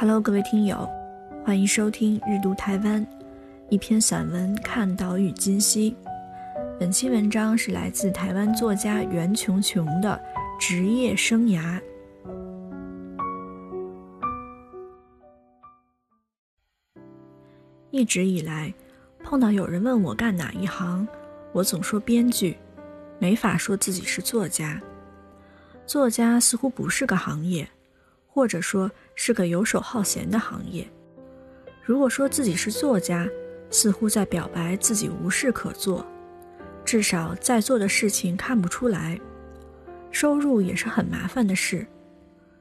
Hello，各位听友，欢迎收听《日读台湾》，一篇散文看岛屿今夕。本期文章是来自台湾作家袁琼琼的职业生涯。一直以来，碰到有人问我干哪一行，我总说编剧，没法说自己是作家。作家似乎不是个行业，或者说是个游手好闲的行业。如果说自己是作家，似乎在表白自己无事可做。至少在做的事情看不出来，收入也是很麻烦的事。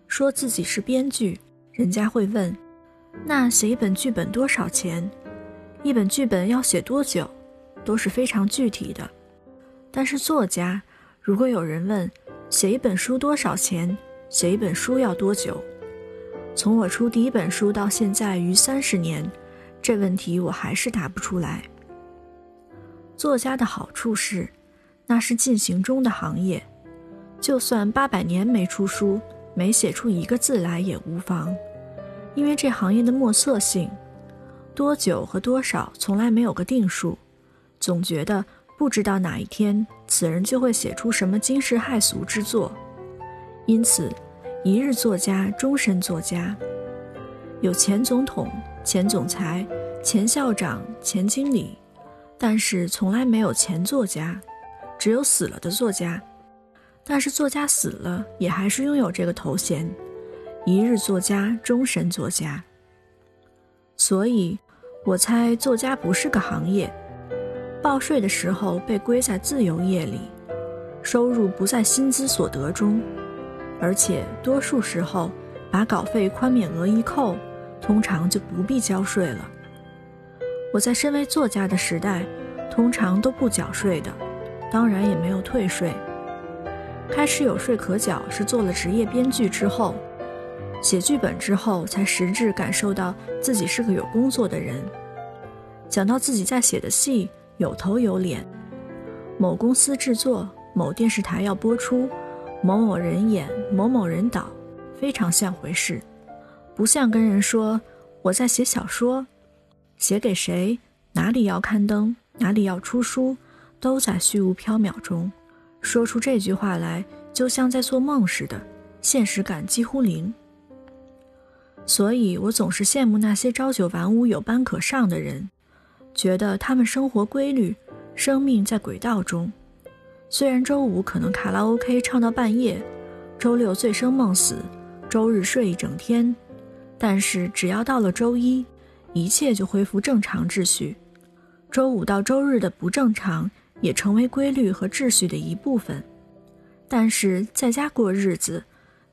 说自己是编剧，人家会问：那写一本剧本多少钱？一本剧本要写多久？都是非常具体的。但是作家，如果有人问写一本书多少钱，写一本书要多久？从我出第一本书到现在逾三十年，这问题我还是答不出来。作家的好处是，那是进行中的行业，就算八百年没出书，没写出一个字来也无妨，因为这行业的墨色性，多久和多少从来没有个定数，总觉得不知道哪一天此人就会写出什么惊世骇俗之作，因此，一日作家终身作家，有前总统、前总裁、前校长、前经理。但是从来没有前作家，只有死了的作家。但是作家死了，也还是拥有这个头衔：一日作家，终身作家。所以，我猜作家不是个行业，报税的时候被归在自由业里，收入不在薪资所得中，而且多数时候把稿费宽免额一扣，通常就不必交税了。我在身为作家的时代，通常都不缴税的，当然也没有退税。开始有税可缴是做了职业编剧之后，写剧本之后才实质感受到自己是个有工作的人。讲到自己在写的戏有头有脸，某公司制作，某电视台要播出，某某人演，某某人导，非常像回事，不像跟人说我在写小说。写给谁？哪里要刊登？哪里要出书？都在虚无缥缈中。说出这句话来，就像在做梦似的，现实感几乎零。所以我总是羡慕那些朝九晚五、有班可上的人，觉得他们生活规律，生命在轨道中。虽然周五可能卡拉 OK 唱到半夜，周六醉生梦死，周日睡一整天，但是只要到了周一。一切就恢复正常秩序，周五到周日的不正常也成为规律和秩序的一部分。但是在家过日子，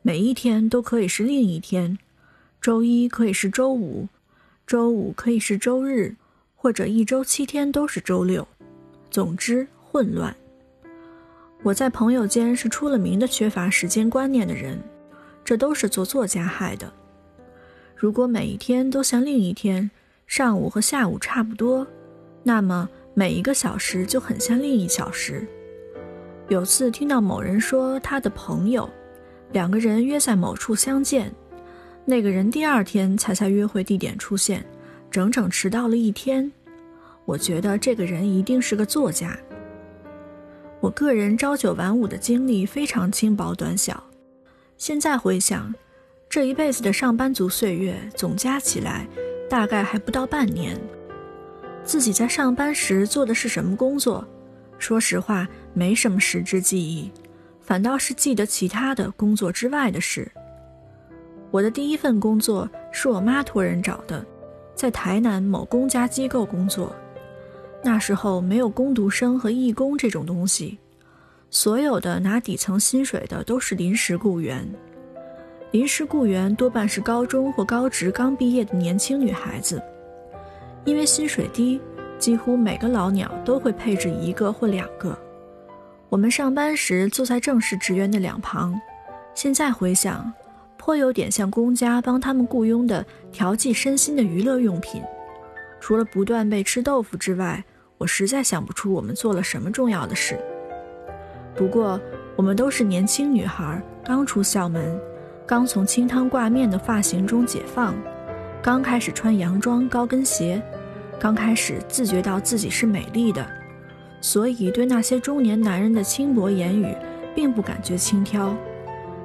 每一天都可以是另一天，周一可以是周五，周五可以是周日，或者一周七天都是周六。总之混乱。我在朋友间是出了名的缺乏时间观念的人，这都是做作家害的。如果每一天都像另一天，上午和下午差不多，那么每一个小时就很像另一小时。有次听到某人说他的朋友，两个人约在某处相见，那个人第二天才在约会地点出现，整整迟到了一天。我觉得这个人一定是个作家。我个人朝九晚五的经历非常轻薄短小，现在回想。这一辈子的上班族岁月总加起来，大概还不到半年。自己在上班时做的是什么工作？说实话，没什么实质记忆，反倒是记得其他的工作之外的事。我的第一份工作是我妈托人找的，在台南某公家机构工作。那时候没有工读生和义工这种东西，所有的拿底层薪水的都是临时雇员。临时雇员多半是高中或高职刚毕业的年轻女孩子，因为薪水低，几乎每个老鸟都会配置一个或两个。我们上班时坐在正式职员的两旁，现在回想，颇有点像公家帮他们雇佣的调剂身心的娱乐用品。除了不断被吃豆腐之外，我实在想不出我们做了什么重要的事。不过，我们都是年轻女孩，刚出校门。刚从清汤挂面的发型中解放，刚开始穿洋装、高跟鞋，刚开始自觉到自己是美丽的，所以对那些中年男人的轻薄言语，并不感觉轻佻，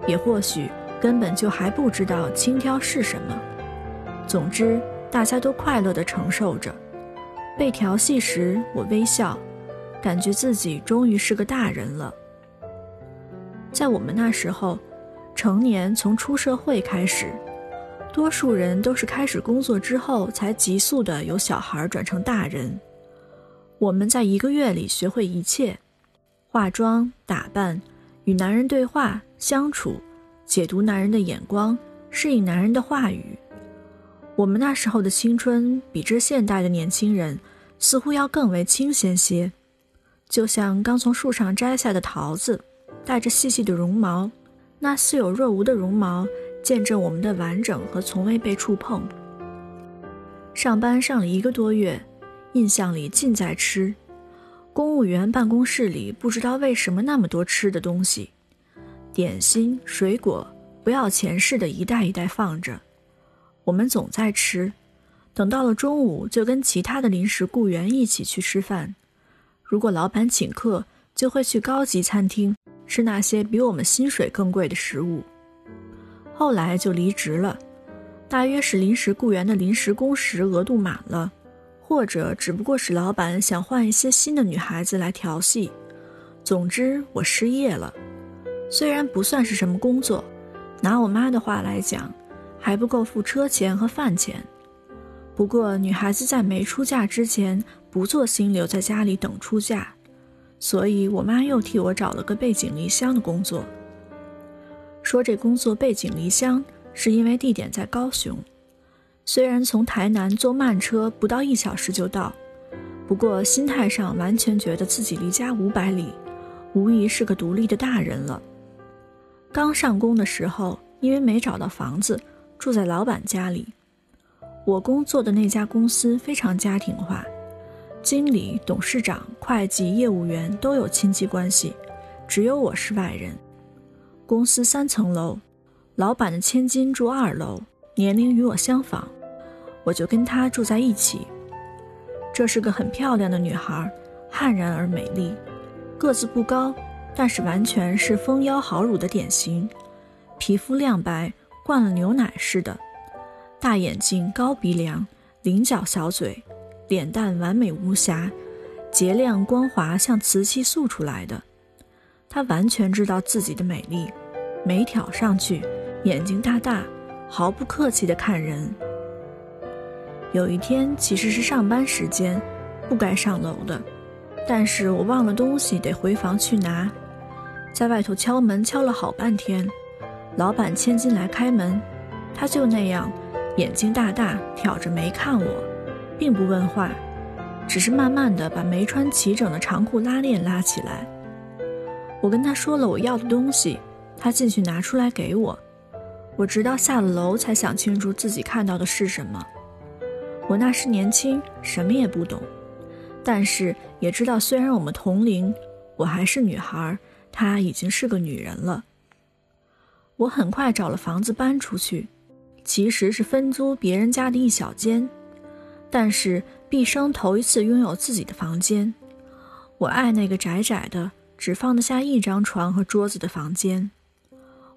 也或许根本就还不知道轻佻是什么。总之，大家都快乐地承受着。被调戏时，我微笑，感觉自己终于是个大人了。在我们那时候，成年从出社会开始，多数人都是开始工作之后才急速的由小孩转成大人。我们在一个月里学会一切：化妆、打扮、与男人对话、相处、解读男人的眼光、适应男人的话语。我们那时候的青春，比这现代的年轻人似乎要更为清闲些，就像刚从树上摘下的桃子，带着细细的绒毛，那似有若无的绒毛，见证我们的完整和从未被触碰。上班上了一个多月，印象里尽在吃。公务员办公室里不知道为什么那么多吃的东西，点心、水果，不要钱似的，一袋一袋放着。我们总在吃，等到了中午就跟其他的临时雇员一起去吃饭。如果老板请客，就会去高级餐厅吃那些比我们薪水更贵的食物。后来就离职了，大约是临时雇员的临时工时额度满了，或者只不过是老板想换一些新的女孩子来调戏。总之，我失业了。虽然不算是什么工作，拿我妈的话来讲。还不够付车钱和饭钱，不过女孩子在没出嫁之前不做心留在家里等出嫁，所以我妈又替我找了个背井离乡的工作。说这工作背井离乡，是因为地点在高雄，虽然从台南坐慢车不到一小时就到，不过心态上完全觉得自己离家五百里，无疑是个独立的大人了。刚上工的时候，因为没找到房子。住在老板家里，我工作的那家公司非常家庭化，经理、董事长、会计、业务员都有亲戚关系，只有我是外人。公司三层楼，老板的千金住二楼，年龄与我相仿，我就跟她住在一起。这是个很漂亮的女孩，悍然而美丽，个子不高，但是完全是丰腰好乳的典型，皮肤亮白。灌了牛奶似的，大眼睛、高鼻梁、菱角小嘴，脸蛋完美无瑕，洁亮光滑，像瓷器塑出来的。她完全知道自己的美丽，眉挑上去，眼睛大大，毫不客气地看人。有一天其实是上班时间，不该上楼的，但是我忘了东西，得回房去拿，在外头敲门，敲了好半天。老板千金来开门，他就那样，眼睛大大，挑着眉看我，并不问话，只是慢慢的把没穿齐整的长裤拉链拉起来。我跟他说了我要的东西，他进去拿出来给我。我直到下了楼才想清楚自己看到的是什么。我那时年轻，什么也不懂，但是也知道虽然我们同龄，我还是女孩，她已经是个女人了。我很快找了房子搬出去，其实是分租别人家的一小间，但是毕生头一次拥有自己的房间。我爱那个窄窄的，只放得下一张床和桌子的房间。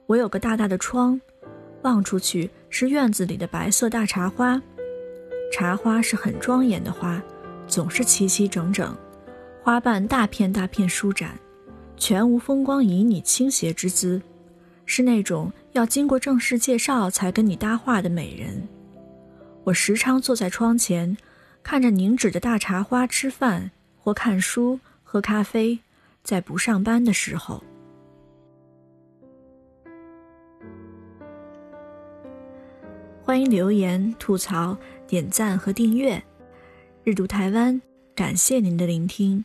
我有个大大的窗，望出去是院子里的白色大茶花。茶花是很庄严的花，总是齐齐整整，花瓣大片大片舒展，全无风光旖旎倾斜之姿。是那种要经过正式介绍才跟你搭话的美人。我时常坐在窗前，看着凝脂的大茶花吃饭或看书、喝咖啡，在不上班的时候。欢迎留言、吐槽、点赞和订阅。日读台湾，感谢您的聆听。